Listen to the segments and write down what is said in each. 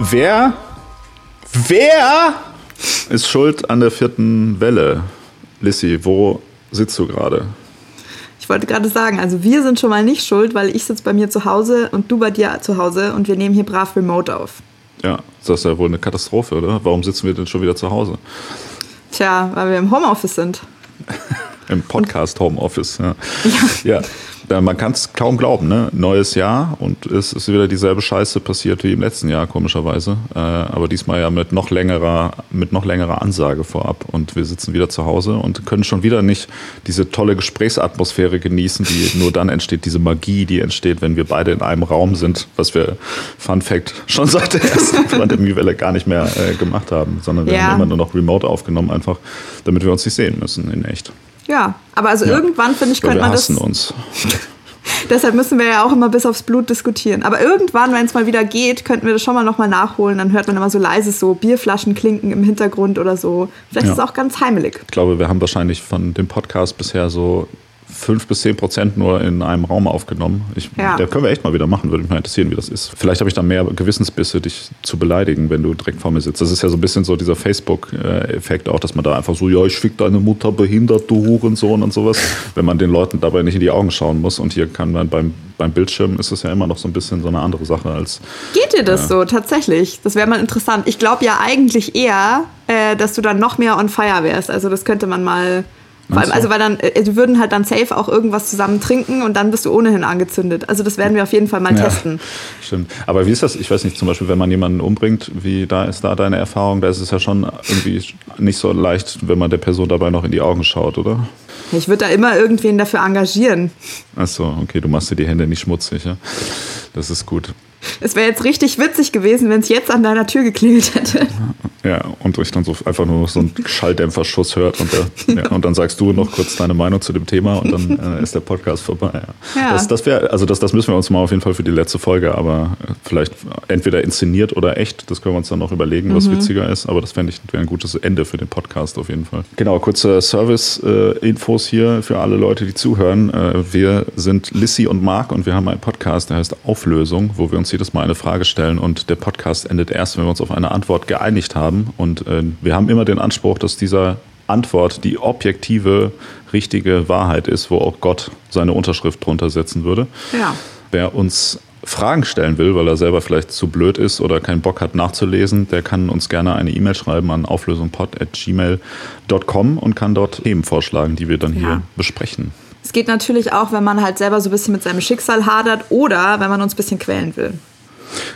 Wer, wer ist schuld an der vierten Welle? Lissy, wo sitzt du gerade? Ich wollte gerade sagen, also wir sind schon mal nicht schuld, weil ich sitze bei mir zu Hause und du bei dir zu Hause und wir nehmen hier brav remote auf. Ja, das ist ja wohl eine Katastrophe, oder? Warum sitzen wir denn schon wieder zu Hause? Tja, weil wir im Homeoffice sind. Im Podcast Homeoffice, ja. ja. ja. Ja, man kann es kaum glauben, ne? Neues Jahr und es ist wieder dieselbe Scheiße passiert wie im letzten Jahr, komischerweise. Äh, aber diesmal ja mit noch längerer, mit noch längerer Ansage vorab. Und wir sitzen wieder zu Hause und können schon wieder nicht diese tolle Gesprächsatmosphäre genießen, die nur dann entsteht, diese Magie, die entsteht, wenn wir beide in einem Raum sind, was wir, Fun Fact, schon seit der ersten Pandemiewelle gar nicht mehr äh, gemacht haben, sondern wir ja. haben immer nur noch remote aufgenommen, einfach, damit wir uns nicht sehen müssen in echt. Ja, aber also ja. irgendwann, finde ich, könnte man das. uns. Deshalb müssen wir ja auch immer bis aufs Blut diskutieren. Aber irgendwann, wenn es mal wieder geht, könnten wir das schon mal nochmal nachholen. Dann hört man immer so leise so Bierflaschen klinken im Hintergrund oder so. Vielleicht ja. ist es auch ganz heimelig. Ich glaube, wir haben wahrscheinlich von dem Podcast bisher so fünf bis zehn Prozent nur in einem Raum aufgenommen. Ich, ja. Da können wir echt mal wieder machen, würde mich mal interessieren, wie das ist. Vielleicht habe ich da mehr Gewissensbisse, dich zu beleidigen, wenn du direkt vor mir sitzt. Das ist ja so ein bisschen so dieser Facebook-Effekt auch, dass man da einfach so, ja, ich fick deine Mutter behindert, du Hurensohn und sowas, wenn man den Leuten dabei nicht in die Augen schauen muss. Und hier kann man beim, beim Bildschirm ist es ja immer noch so ein bisschen so eine andere Sache als. Geht dir das äh, so, tatsächlich? Das wäre mal interessant. Ich glaube ja eigentlich eher, äh, dass du dann noch mehr on fire wärst. Also das könnte man mal vor allem, also weil dann, äh, die würden halt dann safe auch irgendwas zusammen trinken und dann bist du ohnehin angezündet. Also das werden wir auf jeden Fall mal ja, testen. Stimmt. Aber wie ist das? Ich weiß nicht, zum Beispiel, wenn man jemanden umbringt, wie da ist da deine Erfahrung? Da ist es ja schon irgendwie nicht so leicht, wenn man der Person dabei noch in die Augen schaut, oder? Ich würde da immer irgendwen dafür engagieren. Ach so, okay, du machst dir die Hände nicht schmutzig, ja? Das ist gut. Es wäre jetzt richtig witzig gewesen, wenn es jetzt an deiner Tür geklingelt hätte. Ja, und ich dann so einfach nur so einen Schalldämpferschuss hört und, der, ja, und dann sagst du noch kurz deine Meinung zu dem Thema und dann äh, ist der Podcast vorbei. Ja. ja. Das, das wäre, also das, das müssen wir uns mal auf jeden Fall für die letzte Folge, aber vielleicht entweder inszeniert oder echt, das können wir uns dann noch überlegen, was mhm. witziger ist, aber das fände ich wäre ein gutes Ende für den Podcast auf jeden Fall. Genau, kurze Service-Infos hier für alle Leute, die zuhören. Äh, wir sind Lissy und Marc und wir haben einen Podcast, der heißt Auflösung, wo wir uns jedes Mal eine Frage stellen und der Podcast endet erst, wenn wir uns auf eine Antwort geeinigt haben. Und äh, wir haben immer den Anspruch, dass dieser Antwort die objektive, richtige Wahrheit ist, wo auch Gott seine Unterschrift drunter setzen würde. Ja. Wer uns Fragen stellen will, weil er selber vielleicht zu blöd ist oder keinen Bock hat nachzulesen, der kann uns gerne eine E-Mail schreiben an auflösungpod.gmail.com und kann dort Themen vorschlagen, die wir dann ja. hier besprechen. Es geht natürlich auch, wenn man halt selber so ein bisschen mit seinem Schicksal hadert oder wenn man uns ein bisschen quälen will.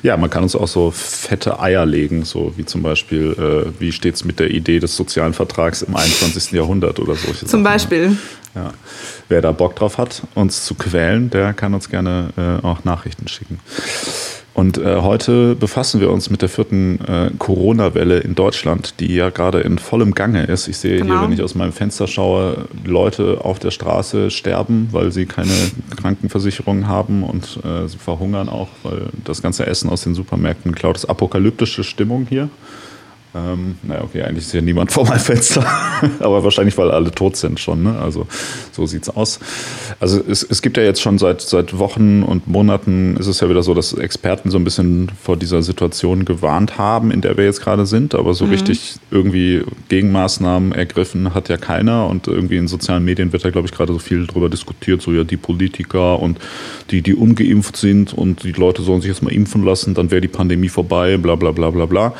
Ja, man kann uns auch so fette Eier legen, so wie zum Beispiel, äh, wie steht es mit der Idee des sozialen Vertrags im 21. Jahrhundert oder so. Zum Sachen. Beispiel. Ja. Wer da Bock drauf hat, uns zu quälen, der kann uns gerne äh, auch Nachrichten schicken. Und äh, heute befassen wir uns mit der vierten äh, Corona-Welle in Deutschland, die ja gerade in vollem Gange ist. Ich sehe genau. hier, wenn ich aus meinem Fenster schaue, Leute auf der Straße sterben, weil sie keine Krankenversicherung haben und äh, sie verhungern auch, weil das ganze Essen aus den Supermärkten klaut. Das ist apokalyptische Stimmung hier. Ähm, naja, okay, eigentlich ist ja niemand vor meinem Fenster, aber wahrscheinlich, weil alle tot sind schon. Ne? Also so sieht's aus. Also es, es gibt ja jetzt schon seit, seit Wochen und Monaten ist es ja wieder so, dass Experten so ein bisschen vor dieser Situation gewarnt haben, in der wir jetzt gerade sind, aber so mhm. richtig irgendwie Gegenmaßnahmen ergriffen hat ja keiner und irgendwie in sozialen Medien wird ja, glaube ich, gerade so viel darüber diskutiert, so ja die Politiker und die, die ungeimpft sind und die Leute sollen sich jetzt mal impfen lassen, dann wäre die Pandemie vorbei, bla bla bla bla bla.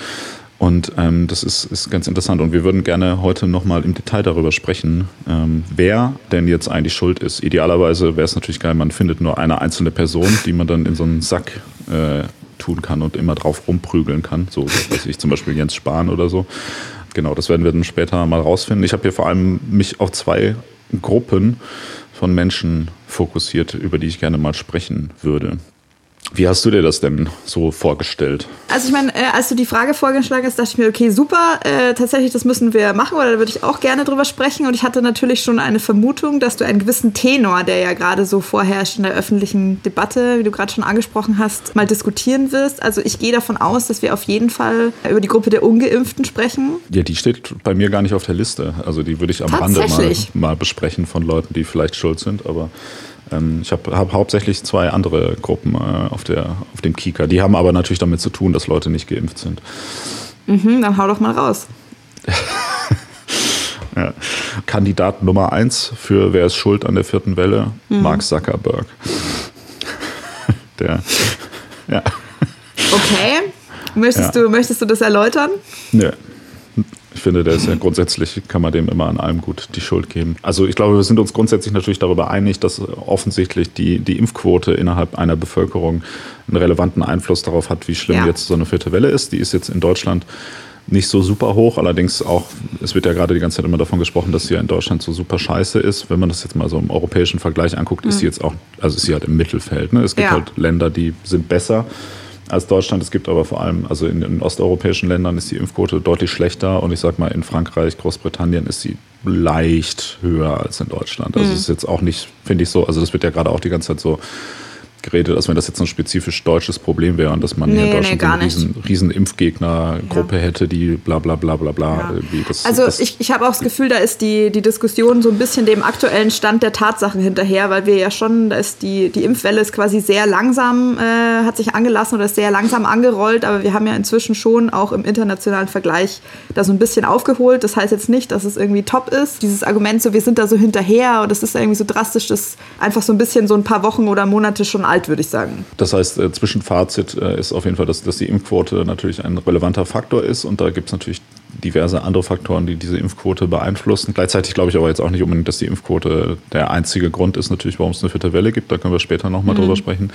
Und ähm, das ist, ist ganz interessant. Und wir würden gerne heute nochmal im Detail darüber sprechen, ähm, wer denn jetzt eigentlich schuld ist. Idealerweise wäre es natürlich geil, man findet nur eine einzelne Person, die man dann in so einen Sack äh, tun kann und immer drauf rumprügeln kann. So, weiß ich, zum Beispiel Jens Spahn oder so. Genau, das werden wir dann später mal rausfinden. Ich habe hier vor allem mich auf zwei Gruppen von Menschen fokussiert, über die ich gerne mal sprechen würde. Wie hast du dir das denn so vorgestellt? Also ich meine, äh, als du die Frage vorgeschlagen hast, dachte ich mir, okay, super, äh, tatsächlich, das müssen wir machen oder da würde ich auch gerne drüber sprechen. Und ich hatte natürlich schon eine Vermutung, dass du einen gewissen Tenor, der ja gerade so vorherrscht in der öffentlichen Debatte, wie du gerade schon angesprochen hast, mal diskutieren wirst. Also ich gehe davon aus, dass wir auf jeden Fall über die Gruppe der Ungeimpften sprechen. Ja, die steht bei mir gar nicht auf der Liste. Also die würde ich am Rande mal, mal besprechen von Leuten, die vielleicht schuld sind, aber ich habe hab hauptsächlich zwei andere Gruppen äh, auf, der, auf dem Kika. Die haben aber natürlich damit zu tun, dass Leute nicht geimpft sind. Mhm, dann hau doch mal raus. ja. Kandidat Nummer eins für wer ist schuld an der vierten Welle? Mhm. Mark Zuckerberg. der, ja. Okay. Möchtest, ja. du, möchtest du das erläutern? Nö. Ich finde, der ist ja grundsätzlich, kann man dem immer an allem gut die Schuld geben. Also ich glaube, wir sind uns grundsätzlich natürlich darüber einig, dass offensichtlich die, die Impfquote innerhalb einer Bevölkerung einen relevanten Einfluss darauf hat, wie schlimm ja. jetzt so eine vierte Welle ist. Die ist jetzt in Deutschland nicht so super hoch, allerdings auch, es wird ja gerade die ganze Zeit immer davon gesprochen, dass sie ja in Deutschland so super scheiße ist. Wenn man das jetzt mal so im europäischen Vergleich anguckt, mhm. ist sie jetzt auch, also ist sie halt im Mittelfeld. Ne? Es gibt ja. halt Länder, die sind besser als Deutschland. Es gibt aber vor allem, also in den osteuropäischen Ländern ist die Impfquote deutlich schlechter und ich sag mal, in Frankreich, Großbritannien ist sie leicht höher als in Deutschland. Also mhm. ist jetzt auch nicht, finde ich so, also das wird ja gerade auch die ganze Zeit so geredet, als wenn das jetzt ein spezifisch deutsches Problem wäre und dass man nee, hier in Deutschland nee, so eine riesen, riesen Impfgegnergruppe ja. hätte, die bla bla bla bla bla. Ja. Das, also das ich, ich habe auch das Gefühl, da ist die, die Diskussion so ein bisschen dem aktuellen Stand der Tatsachen hinterher, weil wir ja schon, da ist die, die Impfwelle ist quasi sehr langsam, äh, hat sich angelassen oder ist sehr langsam angerollt, aber wir haben ja inzwischen schon auch im internationalen Vergleich da so ein bisschen aufgeholt. Das heißt jetzt nicht, dass es irgendwie top ist. Dieses Argument so, wir sind da so hinterher und das ist irgendwie so drastisch, dass einfach so ein bisschen so ein paar Wochen oder Monate schon alt, würde ich sagen. Das heißt, äh, Zwischenfazit äh, ist auf jeden Fall, dass, dass die Impfquote natürlich ein relevanter Faktor ist und da gibt es natürlich diverse andere Faktoren, die diese Impfquote beeinflussen. Gleichzeitig glaube ich aber jetzt auch nicht unbedingt, dass die Impfquote der einzige Grund ist, natürlich, warum es eine vierte Welle gibt. Da können wir später nochmal mhm. drüber sprechen.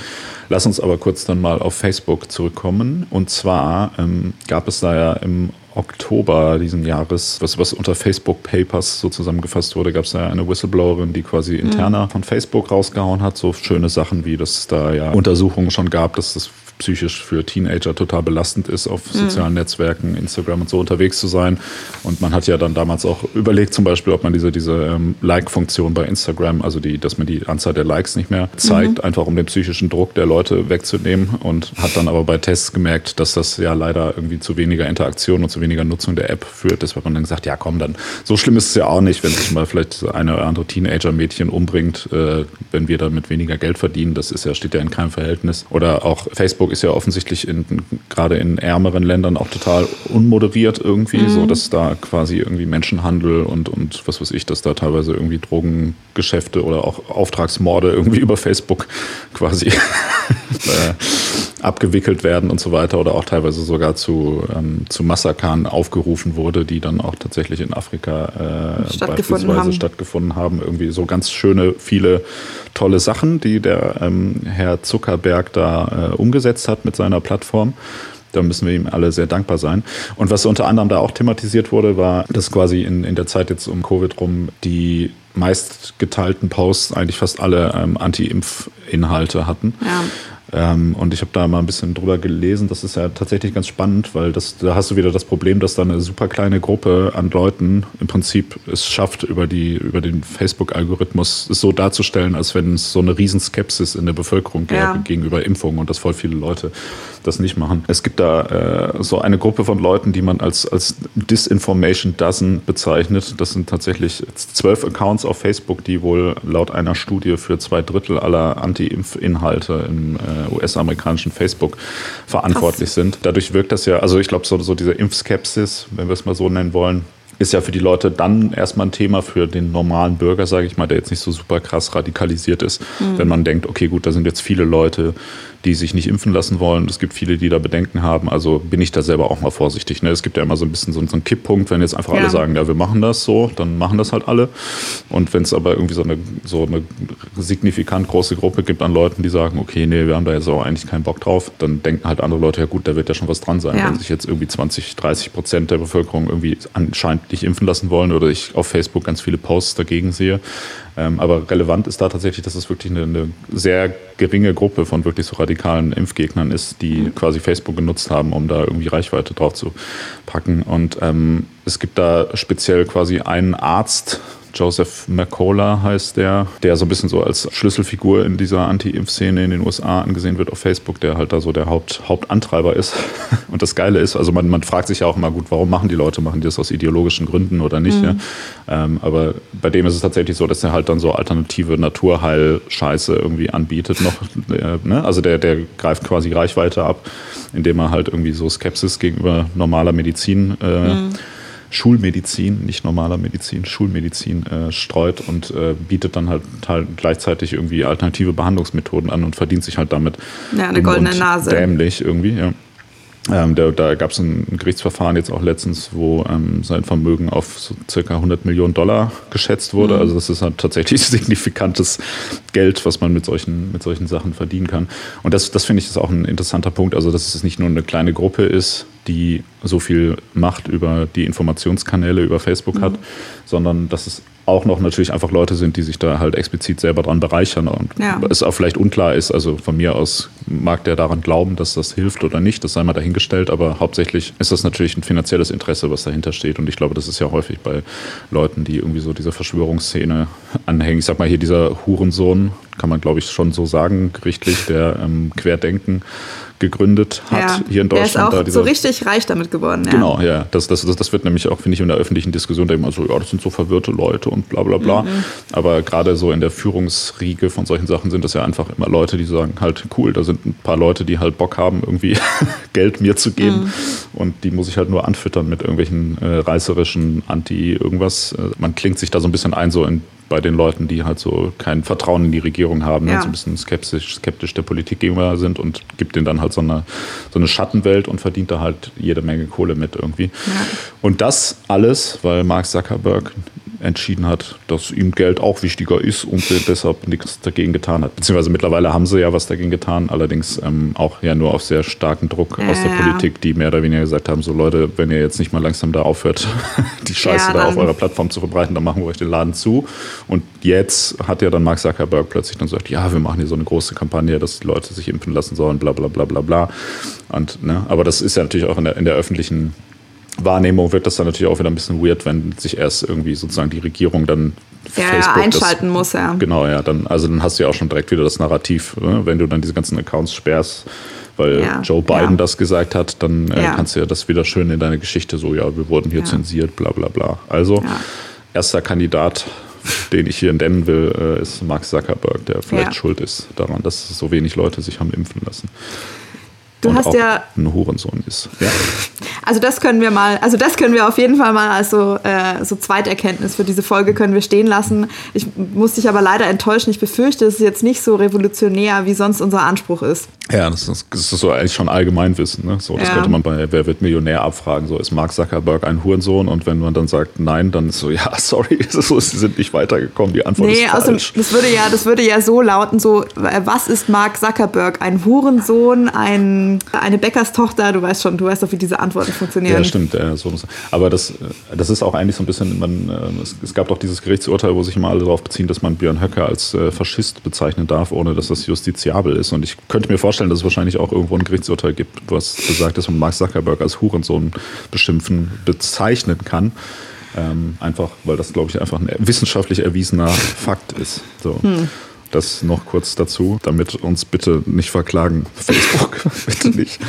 Lass uns aber kurz dann mal auf Facebook zurückkommen. Und zwar ähm, gab es da ja im Oktober diesen Jahres, was, was unter Facebook Papers so zusammengefasst wurde, gab es da eine Whistleblowerin, die quasi interner mhm. von Facebook rausgehauen hat. So schöne Sachen wie, dass es da ja Untersuchungen schon gab, dass das psychisch für Teenager total belastend ist, auf mhm. sozialen Netzwerken, Instagram und so unterwegs zu sein. Und man hat ja dann damals auch überlegt, zum Beispiel, ob man diese, diese ähm, Like-Funktion bei Instagram, also die, dass man die Anzahl der Likes nicht mehr zeigt, mhm. einfach um den psychischen Druck der Leute wegzunehmen. Und hat dann aber bei Tests gemerkt, dass das ja leider irgendwie zu weniger Interaktion und zu weniger Nutzung der App führt. Deshalb hat man dann gesagt, ja komm, dann so schlimm ist es ja auch nicht, wenn sich mal vielleicht eine oder andere Teenager-Mädchen umbringt, äh, wenn wir damit weniger Geld verdienen. Das ist ja, steht ja in keinem Verhältnis. Oder auch Facebook Facebook ist ja offensichtlich in, gerade in ärmeren Ländern auch total unmoderiert irgendwie, mhm. so dass da quasi irgendwie Menschenhandel und, und was weiß ich, dass da teilweise irgendwie Drogengeschäfte oder auch Auftragsmorde irgendwie über Facebook quasi äh, abgewickelt werden und so weiter oder auch teilweise sogar zu, ähm, zu Massakern aufgerufen wurde, die dann auch tatsächlich in Afrika äh, stattgefunden beispielsweise haben. stattgefunden haben. Irgendwie so ganz schöne, viele tolle Sachen, die der ähm, Herr Zuckerberg da äh, umgesetzt hat mit seiner Plattform. Da müssen wir ihm alle sehr dankbar sein. Und was unter anderem da auch thematisiert wurde, war, dass quasi in, in der Zeit jetzt um Covid rum die meist geteilten Posts eigentlich fast alle ähm, Anti-Impf-Inhalte hatten. Ja. Ähm, und ich habe da mal ein bisschen drüber gelesen. Das ist ja tatsächlich ganz spannend, weil das, da hast du wieder das Problem, dass da eine super kleine Gruppe an Leuten im Prinzip es schafft, über, die, über den Facebook-Algorithmus es so darzustellen, als wenn es so eine Riesenskepsis in der Bevölkerung gäbe ja. gegenüber Impfungen und dass voll viele Leute das nicht machen. Es gibt da äh, so eine Gruppe von Leuten, die man als, als Disinformation Dozen bezeichnet. Das sind tatsächlich zwölf Accounts auf Facebook, die wohl laut einer Studie für zwei Drittel aller Anti-Impf-Inhalte im äh, US-amerikanischen Facebook verantwortlich Krass. sind. Dadurch wirkt das ja, also ich glaube, so, so diese Impfskepsis, wenn wir es mal so nennen wollen, ist ja für die Leute dann erstmal ein Thema für den normalen Bürger, sage ich mal, der jetzt nicht so super krass radikalisiert ist. Mhm. Wenn man denkt, okay, gut, da sind jetzt viele Leute, die sich nicht impfen lassen wollen. Es gibt viele, die da Bedenken haben. Also bin ich da selber auch mal vorsichtig. Ne? Es gibt ja immer so ein bisschen so, so einen Kipppunkt, wenn jetzt einfach ja. alle sagen, ja, wir machen das so, dann machen das halt alle. Und wenn es aber irgendwie so eine, so eine signifikant große Gruppe gibt an Leuten, die sagen, okay, nee, wir haben da jetzt auch eigentlich keinen Bock drauf, dann denken halt andere Leute, ja gut, da wird ja schon was dran sein. Ja. Wenn sich jetzt irgendwie 20, 30 Prozent der Bevölkerung irgendwie anscheinend nicht impfen lassen wollen oder ich auf Facebook ganz viele Posts dagegen sehe, ähm, aber relevant ist da tatsächlich, dass es wirklich eine, eine, sehr geringe Gruppe von wirklich so radikalen Impfgegnern ist, die mhm. quasi Facebook genutzt haben, um da irgendwie Reichweite drauf zu packen. Und ähm, es gibt da speziell quasi einen Arzt, Joseph McCullough heißt der, der so ein bisschen so als Schlüsselfigur in dieser Anti-Impf-Szene in den USA angesehen wird auf Facebook, der halt da so der Haupt, Hauptantreiber ist. Und das Geile ist, also man, man fragt sich ja auch immer gut, warum machen die Leute, machen die das aus ideologischen Gründen oder nicht? Mhm. Ja? Ähm, aber bei dem ist es tatsächlich so, dass er halt dann so alternative Naturheil-Scheiße irgendwie anbietet noch. Äh, ne? Also der, der greift quasi Reichweite ab, indem er halt irgendwie so Skepsis gegenüber normaler Medizin äh, mhm Schulmedizin, nicht normaler Medizin, Schulmedizin äh, streut und äh, bietet dann halt, halt, gleichzeitig irgendwie alternative Behandlungsmethoden an und verdient sich halt damit. Ja, eine goldene Nase. Dämlich irgendwie, ja. Ähm, da, da gab es ein Gerichtsverfahren jetzt auch letztens, wo ähm, sein Vermögen auf so circa 100 Millionen Dollar geschätzt wurde. Mhm. Also das ist halt tatsächlich signifikantes Geld, was man mit solchen, mit solchen Sachen verdienen kann. Und das, das finde ich ist auch ein interessanter Punkt. Also dass es nicht nur eine kleine Gruppe ist, die so viel Macht über die Informationskanäle über Facebook mhm. hat, sondern dass es auch noch natürlich einfach Leute sind, die sich da halt explizit selber dran bereichern und ja. es auch vielleicht unklar ist. Also von mir aus mag der daran glauben, dass das hilft oder nicht, das sei mal dahingestellt, aber hauptsächlich ist das natürlich ein finanzielles Interesse, was dahinter steht. Und ich glaube, das ist ja häufig bei Leuten, die irgendwie so dieser Verschwörungsszene anhängen. Ich sag mal hier dieser Hurensohn, kann man glaube ich schon so sagen, gerichtlich, der ähm, Querdenken gegründet hat ja, hier in Deutschland. Der ist auch da so richtig reich damit geworden. Ja. Genau, ja. Das, das, das, das wird nämlich auch, finde ich, in der öffentlichen Diskussion immer so, ja, das sind so verwirrte Leute und bla bla bla. Mhm. Aber gerade so in der Führungsriege von solchen Sachen sind das ja einfach immer Leute, die sagen halt, cool, da sind ein paar Leute, die halt Bock haben, irgendwie Geld mir zu geben. Mhm. Und die muss ich halt nur anfüttern mit irgendwelchen äh, reißerischen Anti-Irgendwas. Äh, man klingt sich da so ein bisschen ein, so in bei den Leuten, die halt so kein Vertrauen in die Regierung haben, ne, ja. so ein bisschen skeptisch, skeptisch der Politik gegenüber sind und gibt denen dann halt so eine, so eine Schattenwelt und verdient da halt jede Menge Kohle mit irgendwie. Ja. Und das alles, weil Mark Zuckerberg entschieden hat, dass ihm Geld auch wichtiger ist und er deshalb nichts dagegen getan hat. Beziehungsweise mittlerweile haben sie ja was dagegen getan, allerdings ähm, auch ja nur auf sehr starken Druck ja, aus der Politik, die mehr oder weniger gesagt haben, so Leute, wenn ihr jetzt nicht mal langsam da aufhört, die Scheiße ja, da auf eurer Plattform zu verbreiten, dann machen wir euch den Laden zu. Und jetzt hat ja dann Mark Zuckerberg plötzlich dann gesagt, ja, wir machen hier so eine große Kampagne, dass die Leute sich impfen lassen sollen, bla bla bla bla bla. Und, ne, aber das ist ja natürlich auch in der, in der öffentlichen Wahrnehmung wird das dann natürlich auch wieder ein bisschen weird, wenn sich erst irgendwie sozusagen die Regierung dann ja, Facebook ja, einschalten das, muss, ja. Genau, ja, dann, also dann hast du ja auch schon direkt wieder das Narrativ, ne? wenn du dann diese ganzen Accounts sperrst, weil ja, Joe Biden ja. das gesagt hat, dann äh, kannst du ja das wieder schön in deine Geschichte so, ja, wir wurden hier zensiert, bla bla bla. Also erster Kandidat, den ich hier nennen will, äh, ist Mark Zuckerberg, der vielleicht schuld ist daran, dass so wenig Leute sich haben impfen lassen. Du hast ja ein Hurensohn ist. Ja. Also das können wir mal, also das können wir auf jeden Fall mal als so, äh, so Zweiterkenntnis für diese Folge können wir stehen lassen. Ich muss dich aber leider enttäuschen. Ich befürchte, es ist jetzt nicht so revolutionär, wie sonst unser Anspruch ist. Ja, das ist, das ist so eigentlich schon Allgemeinwissen. Ne? So, das ja. könnte man bei Wer wird Millionär abfragen. So ist Mark Zuckerberg ein Hurensohn und wenn man dann sagt Nein, dann ist so ja sorry, so, sie sind nicht weitergekommen. Die Antwort nee, ist falsch. Also das würde ja, das würde ja so lauten: So was ist Mark Zuckerberg? Ein Hurensohn, ein eine Bäckerstochter? Du weißt schon, du weißt doch, wie diese Antworten funktionieren. Ja, stimmt. Äh, so aber das, das ist auch eigentlich so ein bisschen. Man, äh, es, es, gab doch dieses Gerichtsurteil, wo sich immer alle darauf beziehen, dass man Björn Höcke als äh, Faschist bezeichnen darf, ohne dass das justiziabel ist. Und ich könnte mir vorstellen vorstellen, dass es wahrscheinlich auch irgendwo ein Gerichtsurteil gibt, was besagt, dass man Mark Zuckerberg als Hurensohn beschimpfen, bezeichnen kann. Ähm, einfach, weil das, glaube ich, einfach ein wissenschaftlich erwiesener Fakt ist. So. Hm. Das noch kurz dazu, damit uns bitte nicht verklagen. Facebook, bitte nicht.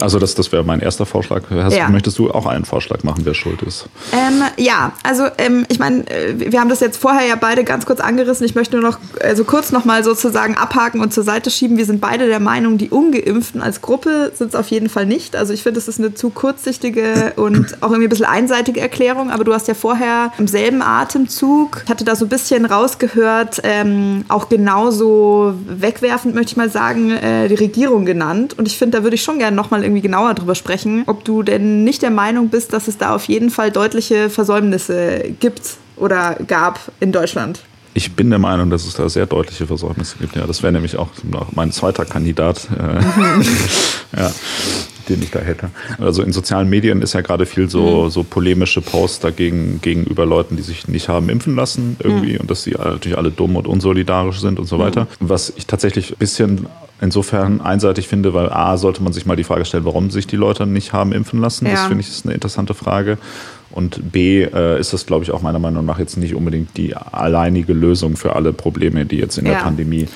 Also das, das wäre mein erster Vorschlag. Hast, ja. Möchtest du auch einen Vorschlag machen, wer schuld ist? Ähm, ja, also ähm, ich meine, äh, wir haben das jetzt vorher ja beide ganz kurz angerissen. Ich möchte nur noch also kurz nochmal sozusagen abhaken und zur Seite schieben. Wir sind beide der Meinung, die Ungeimpften als Gruppe sind es auf jeden Fall nicht. Also ich finde, das ist eine zu kurzsichtige und auch irgendwie ein bisschen einseitige Erklärung. Aber du hast ja vorher im selben Atemzug, ich hatte da so ein bisschen rausgehört, ähm, auch genauso wegwerfend, möchte ich mal sagen, äh, die Regierung genannt. Und ich finde, da würde ich schon gerne nochmal irgendwie genauer drüber sprechen, ob du denn nicht der Meinung bist, dass es da auf jeden Fall deutliche Versäumnisse gibt oder gab in Deutschland. Ich bin der Meinung, dass es da sehr deutliche Versäumnisse gibt. Ja, das wäre nämlich auch mein zweiter Kandidat. Mhm. ja. Den ich da hätte. Also in sozialen Medien ist ja gerade viel so, mhm. so polemische Posts dagegen gegenüber Leuten, die sich nicht haben impfen lassen irgendwie mhm. und dass sie natürlich alle dumm und unsolidarisch sind und so weiter. Mhm. Was ich tatsächlich ein bisschen insofern einseitig finde, weil A, sollte man sich mal die Frage stellen, warum sich die Leute nicht haben impfen lassen. Ja. Das finde ich ist eine interessante Frage. Und B äh, ist das, glaube ich, auch meiner Meinung nach jetzt nicht unbedingt die alleinige Lösung für alle Probleme, die jetzt in ja. der Pandemie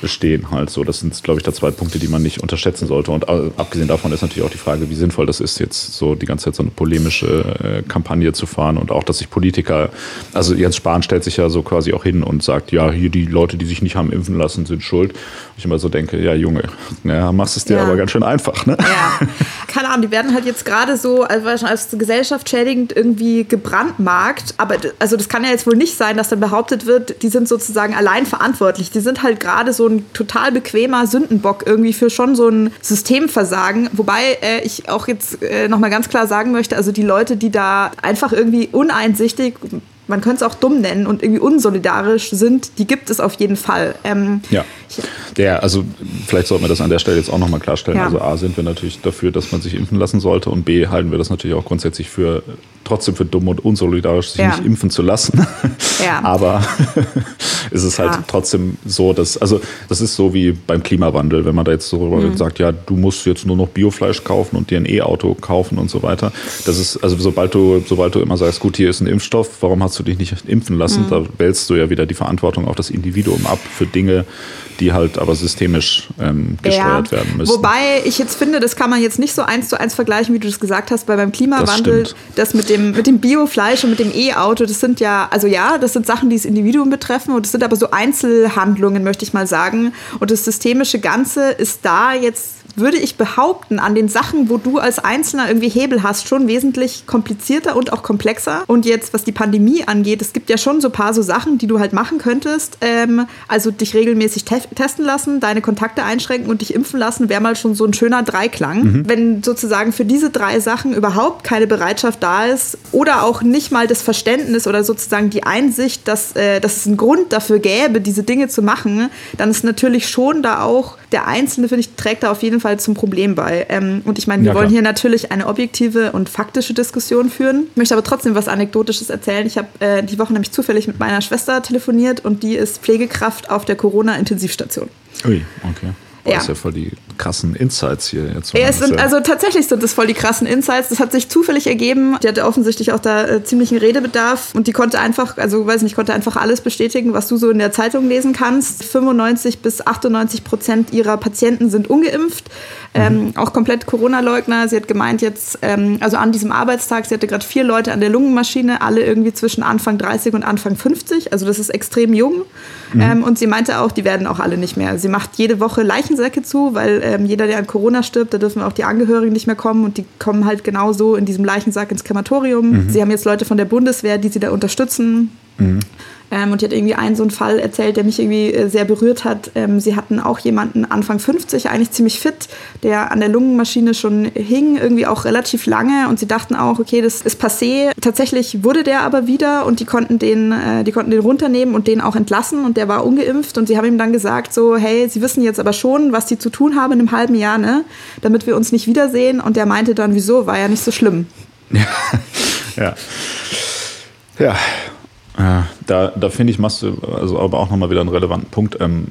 bestehen halt so. Das sind, glaube ich, da zwei Punkte, die man nicht unterschätzen sollte. Und äh, abgesehen davon ist natürlich auch die Frage, wie sinnvoll das ist, jetzt so die ganze Zeit so eine polemische äh, Kampagne zu fahren und auch, dass sich Politiker, also Jens Spahn stellt sich ja so quasi auch hin und sagt, ja, hier die Leute, die sich nicht haben impfen lassen, sind schuld. Ich immer so denke, ja, Junge, ja, machst es dir ja. aber ganz schön einfach, ne? Ja, keine Ahnung, die werden halt jetzt gerade so als, als gesellschaftsschädigend irgendwie gebrandmarkt. Aber also das kann ja jetzt wohl nicht sein, dass dann behauptet wird, die sind sozusagen allein verantwortlich. Die sind halt gerade so ein total bequemer Sündenbock irgendwie für schon so ein Systemversagen. Wobei äh, ich auch jetzt äh, nochmal ganz klar sagen möchte, also die Leute, die da einfach irgendwie uneinsichtig man könnte es auch dumm nennen und irgendwie unsolidarisch sind, die gibt es auf jeden Fall. Ähm, ja. Der, also vielleicht sollten wir das an der Stelle jetzt auch nochmal klarstellen. Ja. Also A sind wir natürlich dafür, dass man sich impfen lassen sollte und B halten wir das natürlich auch grundsätzlich für trotzdem für dumm und unsolidarisch, sich ja. nicht impfen zu lassen. Ja. Aber ist es halt ja. trotzdem so, dass, also das ist so wie beim Klimawandel, wenn man da jetzt so mhm. sagt, ja, du musst jetzt nur noch Biofleisch kaufen und dir ein E-Auto kaufen und so weiter. Das ist, also sobald du, sobald du immer sagst, gut, hier ist ein Impfstoff, warum hast du dich nicht impfen lassen? Mhm. Da wälzt du ja wieder die Verantwortung auf das Individuum ab für Dinge, die halt aber systemisch ähm, gesteuert ja. werden müssen. Wobei ich jetzt finde, das kann man jetzt nicht so eins zu eins vergleichen, wie du das gesagt hast, weil beim Klimawandel, das, das mit dem, mit dem Biofleisch und mit dem E-Auto, das sind ja, also ja, das sind Sachen, die das Individuum betreffen und das sind aber so Einzelhandlungen, möchte ich mal sagen. Und das systemische Ganze ist da jetzt würde ich behaupten, an den Sachen, wo du als Einzelner irgendwie Hebel hast, schon wesentlich komplizierter und auch komplexer. Und jetzt, was die Pandemie angeht, es gibt ja schon so ein paar so Sachen, die du halt machen könntest. Ähm, also dich regelmäßig te testen lassen, deine Kontakte einschränken und dich impfen lassen, wäre mal schon so ein schöner Dreiklang. Mhm. Wenn sozusagen für diese drei Sachen überhaupt keine Bereitschaft da ist oder auch nicht mal das Verständnis oder sozusagen die Einsicht, dass, äh, dass es einen Grund dafür gäbe, diese Dinge zu machen, dann ist natürlich schon da auch der Einzelne, finde ich, trägt da auf jeden Fall zum Problem bei. Ähm, und ich meine, wir ja, wollen hier natürlich eine objektive und faktische Diskussion führen. Ich möchte aber trotzdem was Anekdotisches erzählen. Ich habe äh, die Woche nämlich zufällig mit meiner Schwester telefoniert und die ist Pflegekraft auf der Corona-Intensivstation. Ui, okay. Boah, ja. ist ja voll die krassen Insights hier jetzt. Ja, es sind, also tatsächlich sind es voll die krassen Insights. Das hat sich zufällig ergeben. Die hatte offensichtlich auch da äh, ziemlichen Redebedarf und die konnte einfach, also weiß nicht, konnte einfach alles bestätigen, was du so in der Zeitung lesen kannst. 95 bis 98 Prozent ihrer Patienten sind ungeimpft. Ähm, mhm. auch komplett Corona-Leugner. Sie hat gemeint jetzt, ähm, also an diesem Arbeitstag, sie hatte gerade vier Leute an der Lungenmaschine, alle irgendwie zwischen Anfang 30 und Anfang 50. Also das ist extrem jung. Mhm. Ähm, und sie meinte auch, die werden auch alle nicht mehr. Sie macht jede Woche Leichensäcke zu, weil ähm, jeder, der an Corona stirbt, da dürfen auch die Angehörigen nicht mehr kommen und die kommen halt genauso in diesem Leichensack ins Krematorium. Mhm. Sie haben jetzt Leute von der Bundeswehr, die sie da unterstützen. Mhm. Ähm, und die hat irgendwie einen so einen Fall erzählt, der mich irgendwie äh, sehr berührt hat. Ähm, sie hatten auch jemanden Anfang 50, eigentlich ziemlich fit, der an der Lungenmaschine schon hing, irgendwie auch relativ lange. Und sie dachten auch, okay, das ist passé. Tatsächlich wurde der aber wieder und die konnten den, äh, die konnten den runternehmen und den auch entlassen. Und der war ungeimpft. Und sie haben ihm dann gesagt, so, hey, Sie wissen jetzt aber schon, was Sie zu tun haben in einem halben Jahr, ne? damit wir uns nicht wiedersehen. Und der meinte dann, wieso, war ja nicht so schlimm. Ja. ja. Ja, äh, da, da finde ich, machst du also aber auch nochmal wieder einen relevanten Punkt. Ähm,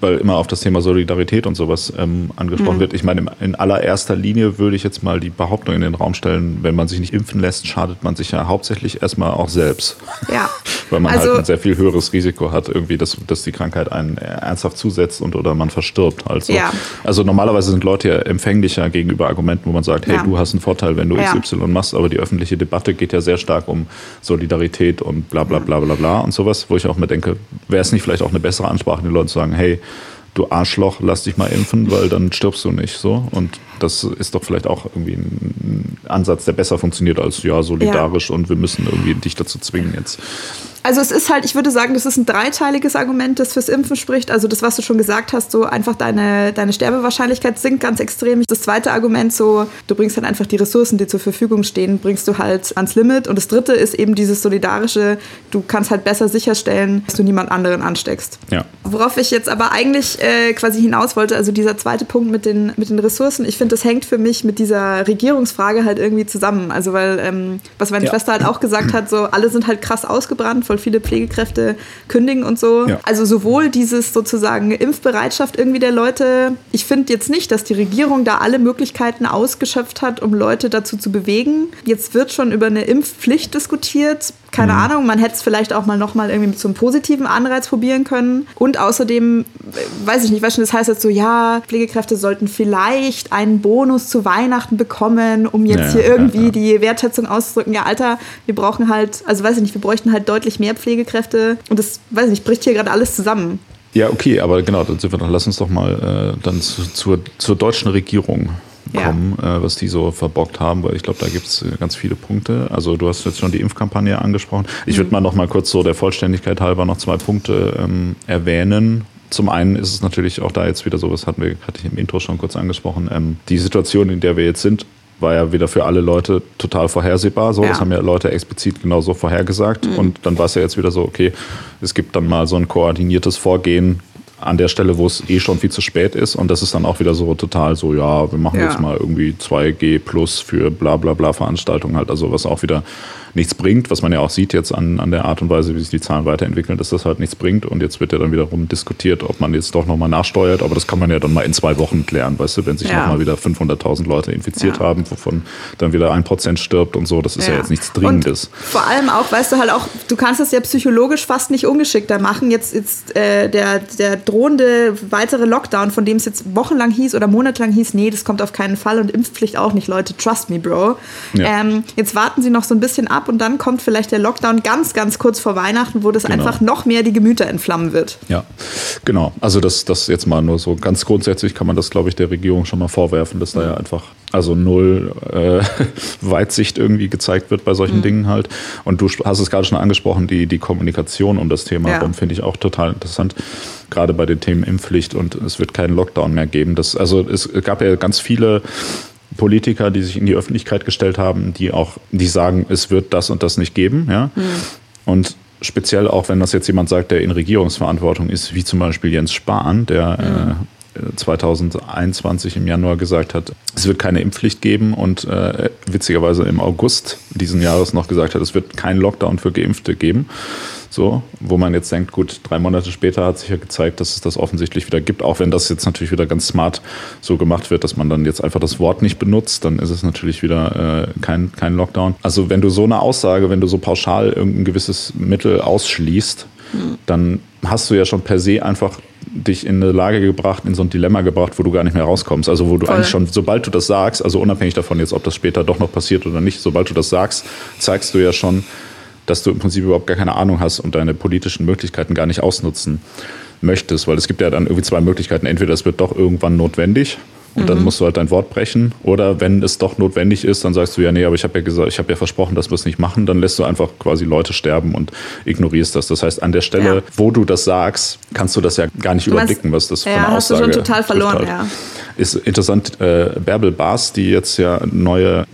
weil immer auf das Thema Solidarität und sowas ähm, angesprochen mhm. wird. Ich meine, in allererster Linie würde ich jetzt mal die Behauptung in den Raum stellen, wenn man sich nicht impfen lässt, schadet man sich ja hauptsächlich erstmal auch selbst. Ja. weil man also, halt ein sehr viel höheres Risiko hat, irgendwie, dass, dass die Krankheit einen ernsthaft zusetzt und oder man verstirbt. Also, ja. also normalerweise sind Leute ja empfänglicher gegenüber Argumenten, wo man sagt, hey, ja. du hast einen Vorteil, wenn du ja. XY machst, aber die öffentliche Debatte geht ja sehr stark um Solidarität und bla bla bla bla bla und sowas, wo ich auch mir denke, wäre es nicht vielleicht auch eine bessere Ansprache, den Leuten zu sagen, hey, du Arschloch, lass dich mal impfen, weil dann stirbst du nicht so. Und das ist doch vielleicht auch irgendwie ein Ansatz, der besser funktioniert als ja, solidarisch ja. und wir müssen irgendwie dich dazu zwingen jetzt. Also es ist halt, ich würde sagen, das ist ein dreiteiliges Argument, das fürs Impfen spricht. Also das, was du schon gesagt hast, so einfach deine, deine Sterbewahrscheinlichkeit sinkt ganz extrem. Das zweite Argument, so du bringst halt einfach die Ressourcen, die zur Verfügung stehen, bringst du halt ans Limit. Und das dritte ist eben dieses solidarische, du kannst halt besser sicherstellen, dass du niemand anderen ansteckst. Ja. Worauf ich jetzt aber eigentlich äh, quasi hinaus wollte, also dieser zweite Punkt mit den, mit den Ressourcen, ich finde, finde, das hängt für mich mit dieser Regierungsfrage halt irgendwie zusammen. Also weil, ähm, was meine ja. Schwester halt auch gesagt hat, so alle sind halt krass ausgebrannt, voll viele Pflegekräfte kündigen und so. Ja. Also sowohl dieses sozusagen Impfbereitschaft irgendwie der Leute, ich finde jetzt nicht, dass die Regierung da alle Möglichkeiten ausgeschöpft hat, um Leute dazu zu bewegen. Jetzt wird schon über eine Impfpflicht diskutiert. Keine mhm. Ahnung, man hätte es vielleicht auch mal nochmal irgendwie mit so einem positiven Anreiz probieren können. Und außerdem, weiß ich nicht, was schon das heißt jetzt so, ja, Pflegekräfte sollten vielleicht einen Bonus zu Weihnachten bekommen, um jetzt ja, hier irgendwie ja, ja. die Wertschätzung auszudrücken. Ja, Alter, wir brauchen halt, also weiß ich nicht, wir bräuchten halt deutlich mehr Pflegekräfte. Und das, weiß ich nicht, bricht hier gerade alles zusammen. Ja, okay, aber genau, dann sind wir noch, lass uns doch mal äh, dann zu, zur, zur deutschen Regierung kommen, ja. äh, was die so verbockt haben, weil ich glaube, da gibt es äh, ganz viele Punkte. Also du hast jetzt schon die Impfkampagne angesprochen. Ich würde mhm. mal noch mal kurz so der Vollständigkeit halber noch zwei Punkte ähm, erwähnen. Zum einen ist es natürlich auch da jetzt wieder so, was hatten wir, hatte ich im Intro schon kurz angesprochen, ähm, die Situation, in der wir jetzt sind, war ja wieder für alle Leute total vorhersehbar. So, ja. das haben ja Leute explizit genauso vorhergesagt. Mhm. Und dann war es ja jetzt wieder so, okay, es gibt dann mal so ein koordiniertes Vorgehen an der Stelle, wo es eh schon viel zu spät ist. Und das ist dann auch wieder so total so, ja, wir machen ja. jetzt mal irgendwie 2G plus für bla bla bla Veranstaltungen halt. Also was auch wieder nichts bringt, was man ja auch sieht jetzt an, an der Art und Weise, wie sich die Zahlen weiterentwickeln, dass das halt nichts bringt. Und jetzt wird ja dann wiederum diskutiert, ob man jetzt doch nochmal nachsteuert. Aber das kann man ja dann mal in zwei Wochen klären, weißt du, wenn sich ja. nochmal wieder 500.000 Leute infiziert ja. haben, wovon dann wieder ein Prozent stirbt und so. Das ist ja, ja jetzt nichts Dringendes. Und vor allem auch, weißt du halt auch, du kannst es ja psychologisch fast nicht ungeschickter machen. Jetzt, jetzt äh, der, der drohende weitere Lockdown, von dem es jetzt wochenlang hieß oder monatelang hieß, nee, das kommt auf keinen Fall und Impfpflicht auch nicht, Leute, trust me, Bro. Ähm, jetzt warten sie noch so ein bisschen ab und dann kommt vielleicht der Lockdown ganz, ganz kurz vor Weihnachten, wo das genau. einfach noch mehr die Gemüter entflammen wird. Ja, genau. Also das, das jetzt mal nur so ganz grundsätzlich kann man das, glaube ich, der Regierung schon mal vorwerfen, dass da ja einfach also null äh, Weitsicht irgendwie gezeigt wird bei solchen mhm. Dingen halt. Und du hast es gerade schon angesprochen, die, die Kommunikation um das Thema ja. finde ich auch total interessant, gerade bei den Themen Impfpflicht und es wird keinen Lockdown mehr geben. Das, also es gab ja ganz viele Politiker, die sich in die Öffentlichkeit gestellt haben, die auch, die sagen, es wird das und das nicht geben, ja. Mhm. Und speziell auch, wenn das jetzt jemand sagt, der in Regierungsverantwortung ist, wie zum Beispiel Jens Spahn, der mhm. äh, 2021 im Januar gesagt hat, es wird keine Impfpflicht geben und äh, witzigerweise im August diesen Jahres noch gesagt hat, es wird keinen Lockdown für Geimpfte geben. So, wo man jetzt denkt, gut, drei Monate später hat sich ja gezeigt, dass es das offensichtlich wieder gibt, auch wenn das jetzt natürlich wieder ganz smart so gemacht wird, dass man dann jetzt einfach das Wort nicht benutzt, dann ist es natürlich wieder äh, kein, kein Lockdown. Also wenn du so eine Aussage, wenn du so pauschal irgendein gewisses Mittel ausschließt, mhm. dann hast du ja schon per se einfach dich in eine Lage gebracht, in so ein Dilemma gebracht, wo du gar nicht mehr rauskommst. Also wo du Voll. eigentlich schon, sobald du das sagst, also unabhängig davon jetzt, ob das später doch noch passiert oder nicht, sobald du das sagst, zeigst du ja schon, dass du im Prinzip überhaupt gar keine Ahnung hast und deine politischen Möglichkeiten gar nicht ausnutzen möchtest. Weil es gibt ja dann irgendwie zwei Möglichkeiten. Entweder es wird doch irgendwann notwendig und mhm. dann musst du halt dein Wort brechen. Oder wenn es doch notwendig ist, dann sagst du ja, nee, aber ich habe ja gesagt, ich habe ja versprochen, dass wir es nicht machen. Dann lässt du einfach quasi Leute sterben und ignorierst das. Das heißt, an der Stelle, ja. wo du das sagst, kannst du das ja gar nicht meinst, überblicken, was das ja, für eine Aussage ist. Ja, hast du schon total verloren, halt. ja. Ist interessant, äh, Bärbel Baas, die jetzt ja neue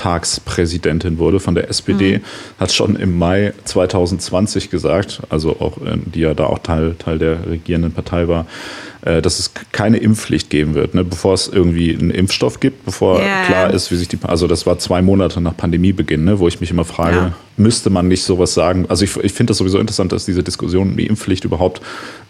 Bundestagspräsidentin wurde von der SPD, mhm. hat schon im Mai 2020 gesagt, also auch, äh, die ja da auch Teil, Teil der regierenden Partei war, äh, dass es keine Impfpflicht geben wird, ne? bevor es irgendwie einen Impfstoff gibt, bevor yeah. klar ist, wie sich die, also das war zwei Monate nach Pandemiebeginn, ne? wo ich mich immer frage, ja. Müsste man nicht sowas sagen? Also ich, ich finde das sowieso interessant, dass diese Diskussion um die Impfpflicht überhaupt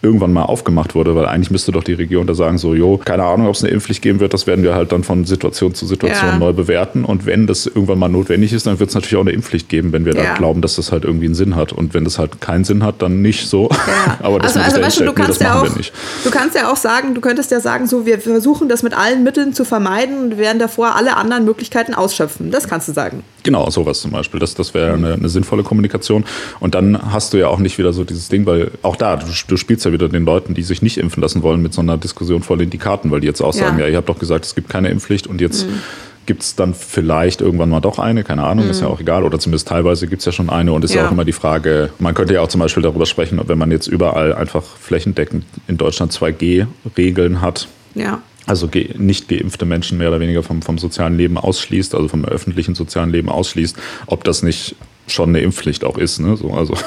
irgendwann mal aufgemacht wurde, weil eigentlich müsste doch die Regierung da sagen, so, jo, keine Ahnung, ob es eine Impfpflicht geben wird, das werden wir halt dann von Situation zu Situation ja. neu bewerten und wenn das irgendwann mal notwendig ist, dann wird es natürlich auch eine Impfpflicht geben, wenn wir ja. da glauben, dass das halt irgendwie einen Sinn hat und wenn das halt keinen Sinn hat, dann nicht so. Aber das also, also weißt du, du kannst ja auch, du kannst ja auch sagen, du könntest ja sagen, so, wir versuchen das mit allen Mitteln zu vermeiden und werden davor alle anderen Möglichkeiten ausschöpfen. Das kannst du sagen. Genau, sowas zum Beispiel. Das, das wäre eine, eine sinnvolle Kommunikation. Und dann hast du ja auch nicht wieder so dieses Ding, weil auch da, du, du spielst ja wieder den Leuten, die sich nicht impfen lassen wollen, mit so einer Diskussion voll in die Karten, weil die jetzt auch sagen, ja, ja ihr habt doch gesagt, es gibt keine Impfpflicht und jetzt mhm. gibt es dann vielleicht irgendwann mal doch eine, keine Ahnung, mhm. ist ja auch egal. Oder zumindest teilweise gibt es ja schon eine und ist ja. ja auch immer die Frage, man könnte ja auch zum Beispiel darüber sprechen, wenn man jetzt überall einfach flächendeckend in Deutschland 2G-Regeln hat. Ja also nicht geimpfte Menschen mehr oder weniger vom, vom sozialen Leben ausschließt, also vom öffentlichen sozialen Leben ausschließt, ob das nicht schon eine Impfpflicht auch ist. Ne? So, also.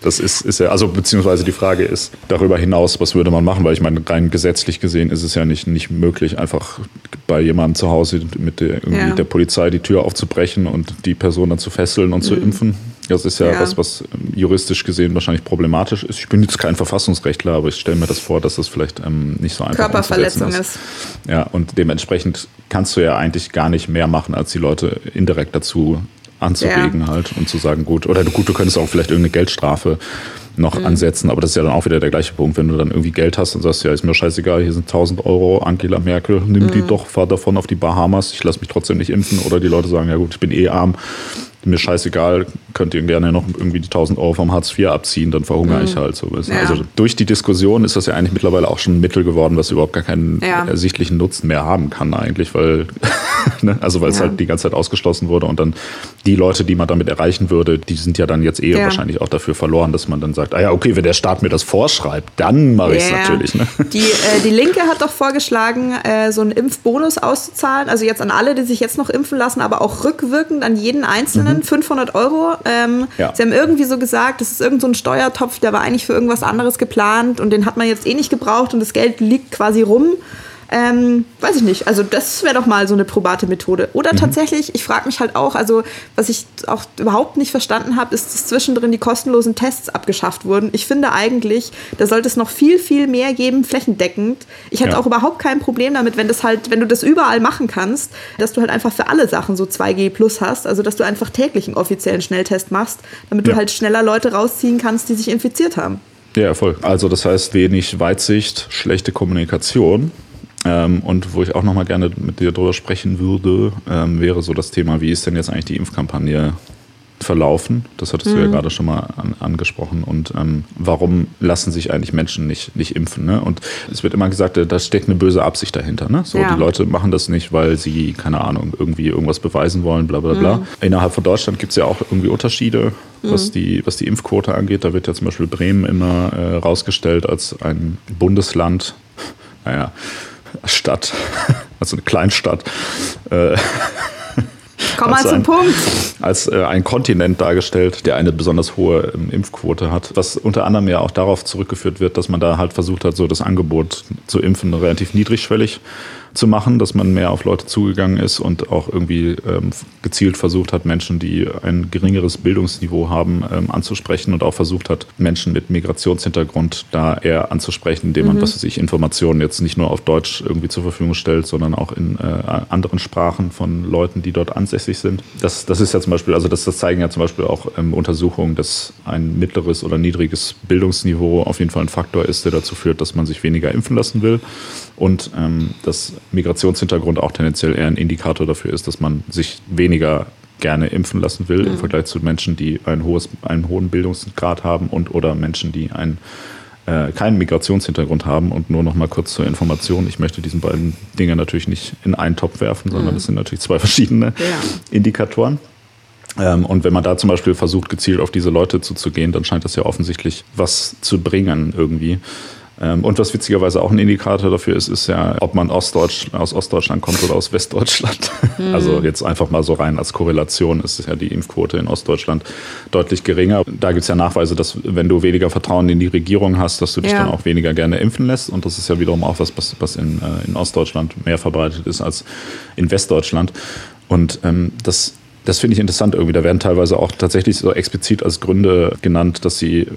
Das ist, ist ja, also beziehungsweise die Frage ist darüber hinaus, was würde man machen? Weil ich meine, rein gesetzlich gesehen ist es ja nicht, nicht möglich, einfach bei jemandem zu Hause mit der, ja. der Polizei die Tür aufzubrechen und die Person dann zu fesseln und mhm. zu impfen. Das ist ja, ja, was, was juristisch gesehen wahrscheinlich problematisch ist. Ich bin jetzt kein Verfassungsrechtler, aber ich stelle mir das vor, dass das vielleicht ähm, nicht so einfach Körperverletzung ist. ist. Ja, und dementsprechend kannst du ja eigentlich gar nicht mehr machen, als die Leute indirekt dazu anzuregen ja. halt und zu sagen, gut, oder gut, du könntest auch vielleicht irgendeine Geldstrafe noch mhm. ansetzen, aber das ist ja dann auch wieder der gleiche Punkt, wenn du dann irgendwie Geld hast und sagst, ja, ist mir scheißegal, hier sind 1000 Euro, Angela Merkel, nimm mhm. die doch, fahr davon auf die Bahamas, ich lasse mich trotzdem nicht impfen oder die Leute sagen, ja gut, ich bin eh arm, mir scheißegal, könnt ihr gerne noch irgendwie die 1000 Euro vom Hartz IV abziehen, dann verhungere mhm. ich halt so. Ja. Also durch die Diskussion ist das ja eigentlich mittlerweile auch schon ein Mittel geworden, was überhaupt gar keinen ja. ersichtlichen Nutzen mehr haben kann eigentlich, weil, ne? also weil es halt die ganze Zeit ausgeschlossen wurde und dann die Leute, die man damit erreichen würde, die sind ja dann jetzt eh wahrscheinlich auch dafür verloren, dass man dann sagt, ah ja, okay, wenn der Staat mir das vorschreibt, dann mache ich es natürlich. Ne? Die, äh, die Linke hat doch vorgeschlagen, äh, so einen Impfbonus auszuzahlen, also jetzt an alle, die sich jetzt noch impfen lassen, aber auch rückwirkend an jeden Einzelnen. Mhm 500 Euro. Ähm, ja. Sie haben irgendwie so gesagt, das ist irgend so ein Steuertopf, der war eigentlich für irgendwas anderes geplant und den hat man jetzt eh nicht gebraucht und das Geld liegt quasi rum. Ähm, weiß ich nicht. Also das wäre doch mal so eine probate Methode. Oder mhm. tatsächlich, ich frage mich halt auch, also was ich auch überhaupt nicht verstanden habe, ist, dass zwischendrin die kostenlosen Tests abgeschafft wurden. Ich finde eigentlich, da sollte es noch viel, viel mehr geben, flächendeckend. Ich hätte ja. auch überhaupt kein Problem damit, wenn das halt, wenn du das überall machen kannst, dass du halt einfach für alle Sachen so 2G plus hast. Also dass du einfach täglich einen offiziellen Schnelltest machst, damit ja. du halt schneller Leute rausziehen kannst, die sich infiziert haben. Ja, voll. Also das heißt wenig Weitsicht, schlechte Kommunikation. Ähm, und wo ich auch nochmal gerne mit dir drüber sprechen würde, ähm, wäre so das Thema, wie ist denn jetzt eigentlich die Impfkampagne verlaufen? Das hattest mhm. du ja mhm. gerade schon mal an, angesprochen. Und ähm, warum lassen sich eigentlich Menschen nicht, nicht impfen? Ne? Und es wird immer gesagt, da steckt eine böse Absicht dahinter. Ne? So, ja. Die Leute machen das nicht, weil sie, keine Ahnung, irgendwie irgendwas beweisen wollen, bla bla bla. Mhm. Innerhalb von Deutschland gibt es ja auch irgendwie Unterschiede, was, mhm. die, was die Impfquote angeht. Da wird ja zum Beispiel Bremen immer äh, rausgestellt als ein Bundesland, naja, Stadt, also eine Kleinstadt. Äh, Komm mal zum ein, Punkt. Als äh, ein Kontinent dargestellt, der eine besonders hohe ähm, Impfquote hat, was unter anderem ja auch darauf zurückgeführt wird, dass man da halt versucht hat, so das Angebot zu impfen relativ niedrigschwellig zu machen, dass man mehr auf Leute zugegangen ist und auch irgendwie ähm, gezielt versucht hat, Menschen, die ein geringeres Bildungsniveau haben, ähm, anzusprechen und auch versucht hat, Menschen mit Migrationshintergrund da eher anzusprechen, indem man, mhm. was weiß ich, Informationen jetzt nicht nur auf Deutsch irgendwie zur Verfügung stellt, sondern auch in äh, anderen Sprachen von Leuten, die dort ansässig sind. Das, das ist ja zum Beispiel, also das, das zeigen ja zum Beispiel auch ähm, Untersuchungen, dass ein mittleres oder niedriges Bildungsniveau auf jeden Fall ein Faktor ist, der dazu führt, dass man sich weniger impfen lassen will und ähm, dass Migrationshintergrund auch tendenziell eher ein Indikator dafür ist, dass man sich weniger gerne impfen lassen will mhm. im Vergleich zu Menschen, die ein hohes, einen hohen Bildungsgrad haben und oder Menschen, die ein, äh, keinen Migrationshintergrund haben. Und nur noch mal kurz zur Information, ich möchte diesen beiden Dinge natürlich nicht in einen Topf werfen, sondern mhm. das sind natürlich zwei verschiedene ja. Indikatoren. Ähm, und wenn man da zum Beispiel versucht, gezielt auf diese Leute zuzugehen, dann scheint das ja offensichtlich was zu bringen irgendwie. Ähm, und was witzigerweise auch ein Indikator dafür ist, ist ja, ob man Ostdeutsch, aus Ostdeutschland kommt oder aus Westdeutschland. Mhm. Also jetzt einfach mal so rein als Korrelation ist ja die Impfquote in Ostdeutschland deutlich geringer. Da gibt es ja Nachweise, dass wenn du weniger Vertrauen in die Regierung hast, dass du dich ja. dann auch weniger gerne impfen lässt. Und das ist ja wiederum auch was, was in, äh, in Ostdeutschland mehr verbreitet ist als in Westdeutschland. Und ähm, das das finde ich interessant irgendwie. Da werden teilweise auch tatsächlich so explizit als Gründe genannt, dass sie, äh,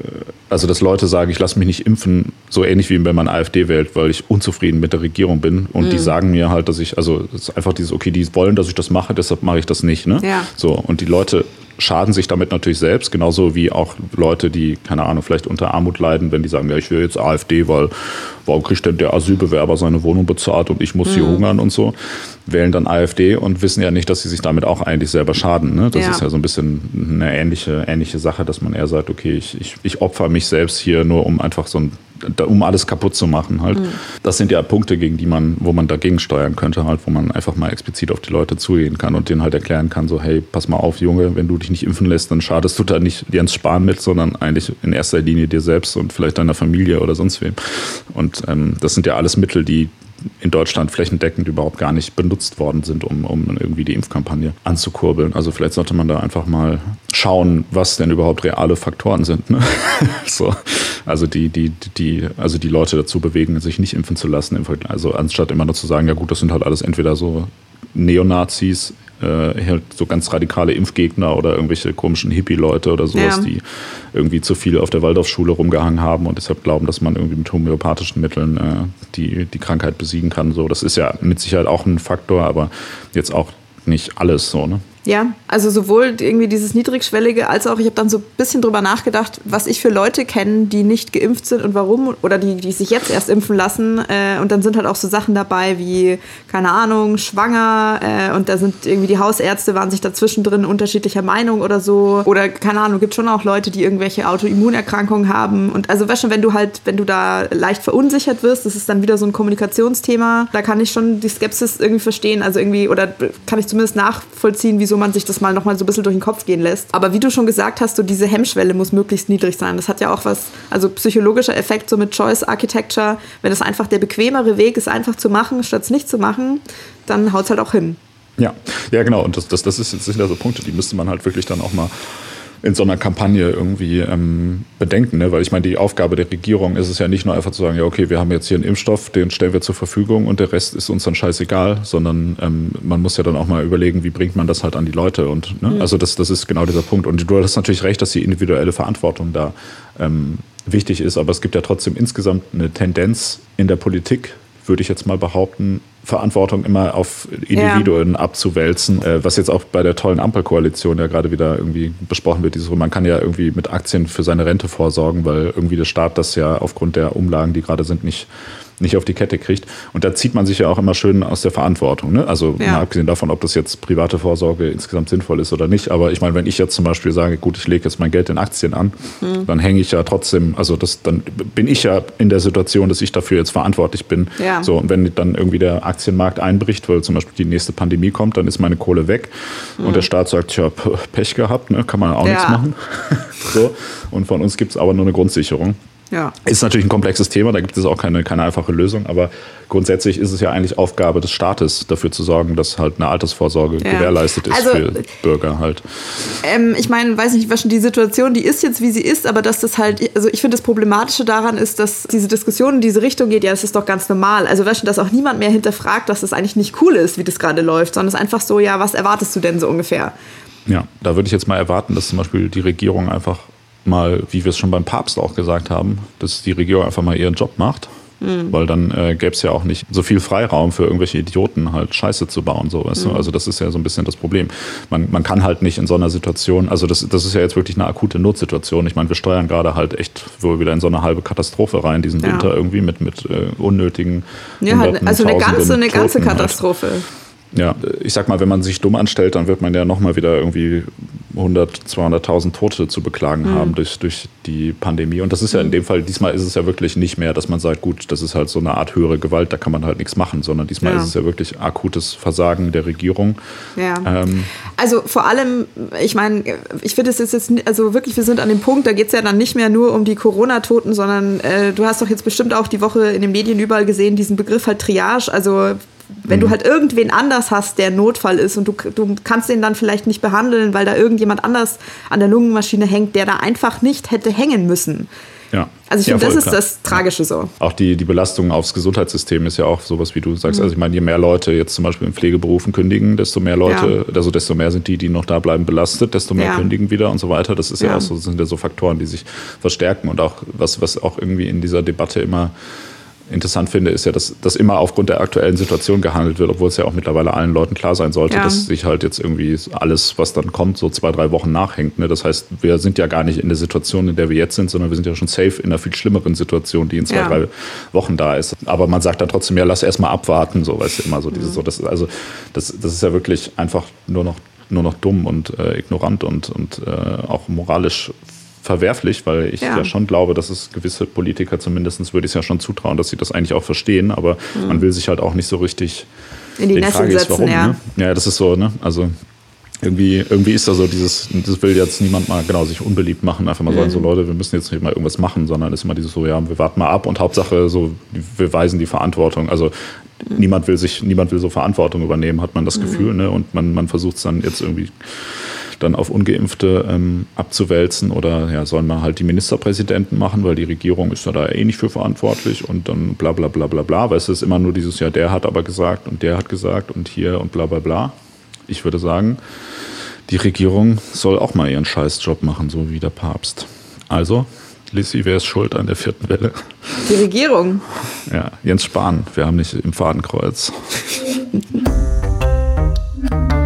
also dass Leute sagen, ich lasse mich nicht impfen, so ähnlich wie wenn man AfD wählt, weil ich unzufrieden mit der Regierung bin. Und mhm. die sagen mir halt, dass ich, also es ist einfach dieses, okay, die wollen, dass ich das mache, deshalb mache ich das nicht. Ne? Ja. So, und die Leute schaden sich damit natürlich selbst, genauso wie auch Leute, die, keine Ahnung, vielleicht unter Armut leiden, wenn die sagen, ja, ich will jetzt AfD, weil warum kriegt denn der Asylbewerber seine Wohnung bezahlt und ich muss mhm. hier hungern und so, wählen dann AfD und wissen ja nicht, dass sie sich damit auch eigentlich selber schaden. Ne? Das ja. ist ja so ein bisschen eine ähnliche, ähnliche Sache, dass man eher sagt, okay, ich, ich, ich opfer mich selbst hier nur, um einfach so ein um alles kaputt zu machen halt. Mhm. Das sind ja Punkte, gegen die man, wo man dagegen steuern könnte halt, wo man einfach mal explizit auf die Leute zugehen kann und denen halt erklären kann, so hey, pass mal auf, Junge, wenn du dich nicht impfen lässt, dann schadest du da nicht Jens Spahn mit, sondern eigentlich in erster Linie dir selbst und vielleicht deiner Familie oder sonst wem. Und ähm, das sind ja alles Mittel, die in Deutschland flächendeckend überhaupt gar nicht benutzt worden sind, um, um irgendwie die Impfkampagne anzukurbeln. Also vielleicht sollte man da einfach mal schauen, was denn überhaupt reale Faktoren sind. Ne? so, also die, die, die, also die Leute dazu bewegen, sich nicht impfen zu lassen. Also anstatt immer nur zu sagen, ja gut, das sind halt alles entweder so Neonazis, äh, halt so ganz radikale Impfgegner oder irgendwelche komischen Hippie-Leute oder sowas, ja. die irgendwie zu viel auf der Waldorfschule rumgehangen haben und deshalb glauben, dass man irgendwie mit homöopathischen Mitteln äh, die, die Krankheit besiegen kann. So, das ist ja mit Sicherheit auch ein Faktor, aber jetzt auch nicht alles so, ne? Ja, also sowohl irgendwie dieses Niedrigschwellige als auch, ich habe dann so ein bisschen drüber nachgedacht, was ich für Leute kenne, die nicht geimpft sind und warum oder die, die sich jetzt erst impfen lassen. Äh, und dann sind halt auch so Sachen dabei wie, keine Ahnung, schwanger äh, und da sind irgendwie die Hausärzte waren sich dazwischen drin unterschiedlicher Meinung oder so. Oder keine Ahnung, gibt schon auch Leute, die irgendwelche Autoimmunerkrankungen haben. Und also weißt schon, wenn du halt, wenn du da leicht verunsichert wirst, das ist dann wieder so ein Kommunikationsthema, da kann ich schon die Skepsis irgendwie verstehen. Also irgendwie, oder kann ich zumindest nachvollziehen, wie wieso man sich das mal nochmal so ein bisschen durch den Kopf gehen lässt. Aber wie du schon gesagt hast, so diese Hemmschwelle muss möglichst niedrig sein. Das hat ja auch was, also psychologischer Effekt so mit Choice Architecture. Wenn es einfach der bequemere Weg ist, einfach zu machen, statt es nicht zu machen, dann haut es halt auch hin. Ja, ja genau. Und das, das, das ist jetzt sicher so Punkte, die müsste man halt wirklich dann auch mal in so einer Kampagne irgendwie ähm, bedenken. Ne? Weil ich meine, die Aufgabe der Regierung ist es ja nicht nur einfach zu sagen, ja, okay, wir haben jetzt hier einen Impfstoff, den stellen wir zur Verfügung und der Rest ist uns dann scheißegal, sondern ähm, man muss ja dann auch mal überlegen, wie bringt man das halt an die Leute. Und ne? mhm. also das, das ist genau dieser Punkt. Und du hast natürlich recht, dass die individuelle Verantwortung da ähm, wichtig ist, aber es gibt ja trotzdem insgesamt eine Tendenz in der Politik, würde ich jetzt mal behaupten, Verantwortung immer auf Individuen ja. abzuwälzen, äh, was jetzt auch bei der tollen Ampelkoalition ja gerade wieder irgendwie besprochen wird. Dieses, man kann ja irgendwie mit Aktien für seine Rente vorsorgen, weil irgendwie der Staat das ja aufgrund der Umlagen, die gerade sind, nicht nicht auf die Kette kriegt. Und da zieht man sich ja auch immer schön aus der Verantwortung. Ne? Also ja. mal abgesehen davon, ob das jetzt private Vorsorge insgesamt sinnvoll ist oder nicht. Aber ich meine, wenn ich jetzt zum Beispiel sage, gut, ich lege jetzt mein Geld in Aktien an, mhm. dann hänge ich ja trotzdem, also das, dann bin ich ja in der Situation, dass ich dafür jetzt verantwortlich bin. Ja. So, und wenn dann irgendwie der Aktienmarkt einbricht, weil zum Beispiel die nächste Pandemie kommt, dann ist meine Kohle weg. Mhm. Und der Staat sagt, ich habe Pech gehabt, ne? kann man auch ja. nichts machen. so. Und von uns gibt es aber nur eine Grundsicherung. Ja. Ist natürlich ein komplexes Thema, da gibt es auch keine, keine einfache Lösung, aber grundsätzlich ist es ja eigentlich Aufgabe des Staates, dafür zu sorgen, dass halt eine Altersvorsorge ja. gewährleistet ist also, für Bürger halt. Ähm, ich meine, weiß nicht, was schon die Situation, die ist jetzt, wie sie ist, aber dass das halt, also ich finde das Problematische daran ist, dass diese Diskussion in diese Richtung geht, ja, das ist doch ganz normal. Also weißt du, dass auch niemand mehr hinterfragt, dass das eigentlich nicht cool ist, wie das gerade läuft, sondern es ist einfach so, ja, was erwartest du denn so ungefähr? Ja, da würde ich jetzt mal erwarten, dass zum Beispiel die Regierung einfach mal, wie wir es schon beim Papst auch gesagt haben, dass die Regierung einfach mal ihren Job macht. Mhm. Weil dann äh, gäbe es ja auch nicht so viel Freiraum für irgendwelche Idioten, halt Scheiße zu bauen. So, weißt mhm. du? Also das ist ja so ein bisschen das Problem. Man, man kann halt nicht in so einer Situation, also das, das ist ja jetzt wirklich eine akute Notsituation. Ich meine, wir steuern gerade halt echt wohl wieder in so eine halbe Katastrophe rein, diesen ja. Winter irgendwie mit, mit äh, unnötigen. Ja, halt, also eine ganze, eine ganze halt. Katastrophe. Halt. Ja, ich sag mal, wenn man sich dumm anstellt, dann wird man ja nochmal wieder irgendwie 100, 200.000 Tote zu beklagen mhm. haben durch, durch die Pandemie. Und das ist ja in dem Fall, diesmal ist es ja wirklich nicht mehr, dass man sagt, gut, das ist halt so eine Art höhere Gewalt, da kann man halt nichts machen, sondern diesmal ja. ist es ja wirklich akutes Versagen der Regierung. Ja. Ähm, also vor allem, ich meine, ich finde es jetzt, jetzt, also wirklich, wir sind an dem Punkt, da geht es ja dann nicht mehr nur um die Corona-Toten, sondern äh, du hast doch jetzt bestimmt auch die Woche in den Medien überall gesehen, diesen Begriff halt Triage, also wenn mhm. du halt irgendwen anders hast, der Notfall ist und du, du kannst den dann vielleicht nicht behandeln, weil da irgendjemand anders an der Lungenmaschine hängt, der da einfach nicht hätte hängen müssen. Ja. Also ich ja, finde, das ist klar. das Tragische so. Auch die, die Belastung aufs Gesundheitssystem ist ja auch sowas, wie du sagst. Mhm. Also ich meine, je mehr Leute jetzt zum Beispiel in Pflegeberufen kündigen, desto mehr Leute, ja. also desto mehr sind die, die noch da bleiben, belastet, desto mehr ja. kündigen wieder und so weiter. Das ist ja, auch so, das sind ja so Faktoren, die sich verstärken und auch was, was auch irgendwie in dieser Debatte immer interessant finde, ist ja, dass, dass immer aufgrund der aktuellen Situation gehandelt wird, obwohl es ja auch mittlerweile allen Leuten klar sein sollte, ja. dass sich halt jetzt irgendwie alles, was dann kommt, so zwei, drei Wochen nachhängt. Ne? Das heißt, wir sind ja gar nicht in der Situation, in der wir jetzt sind, sondern wir sind ja schon safe in einer viel schlimmeren Situation, die in zwei, ja. drei Wochen da ist. Aber man sagt dann trotzdem, ja, lass erst mal abwarten, so, weißt du, immer so, dieses, so, das, also, das, das ist ja wirklich einfach nur noch nur noch dumm und äh, ignorant und, und äh, auch moralisch verwerflich, weil ich ja. ja. schon glaube, dass es gewisse Politiker zumindest, würde ich es ja schon zutrauen, dass sie das eigentlich auch verstehen, aber mhm. man will sich halt auch nicht so richtig in die Nässe setzen, warum, ja. Ne? Ja, das ist so, ne? Also irgendwie, irgendwie ist da so dieses, das will jetzt niemand mal genau sich unbeliebt machen, einfach mal sagen, so Leute, wir müssen jetzt nicht mal irgendwas machen, sondern ist immer dieses so, ja, wir warten mal ab und Hauptsache so, wir weisen die Verantwortung. Also niemand will sich, niemand will so Verantwortung übernehmen, hat man das Gefühl, ne? Und man, man versucht es dann jetzt irgendwie dann auf Ungeimpfte ähm, abzuwälzen oder ja, sollen wir halt die Ministerpräsidenten machen, weil die Regierung ist ja da eh nicht für verantwortlich und dann bla bla bla bla bla, weil es ist immer nur dieses, ja, der hat aber gesagt und der hat gesagt und hier und bla bla bla. Ich würde sagen, die Regierung soll auch mal ihren Scheißjob machen, so wie der Papst. Also, Lissy, wer ist schuld an der vierten Welle? Die Regierung. Ja, Jens Spahn, wir haben nicht im Fadenkreuz.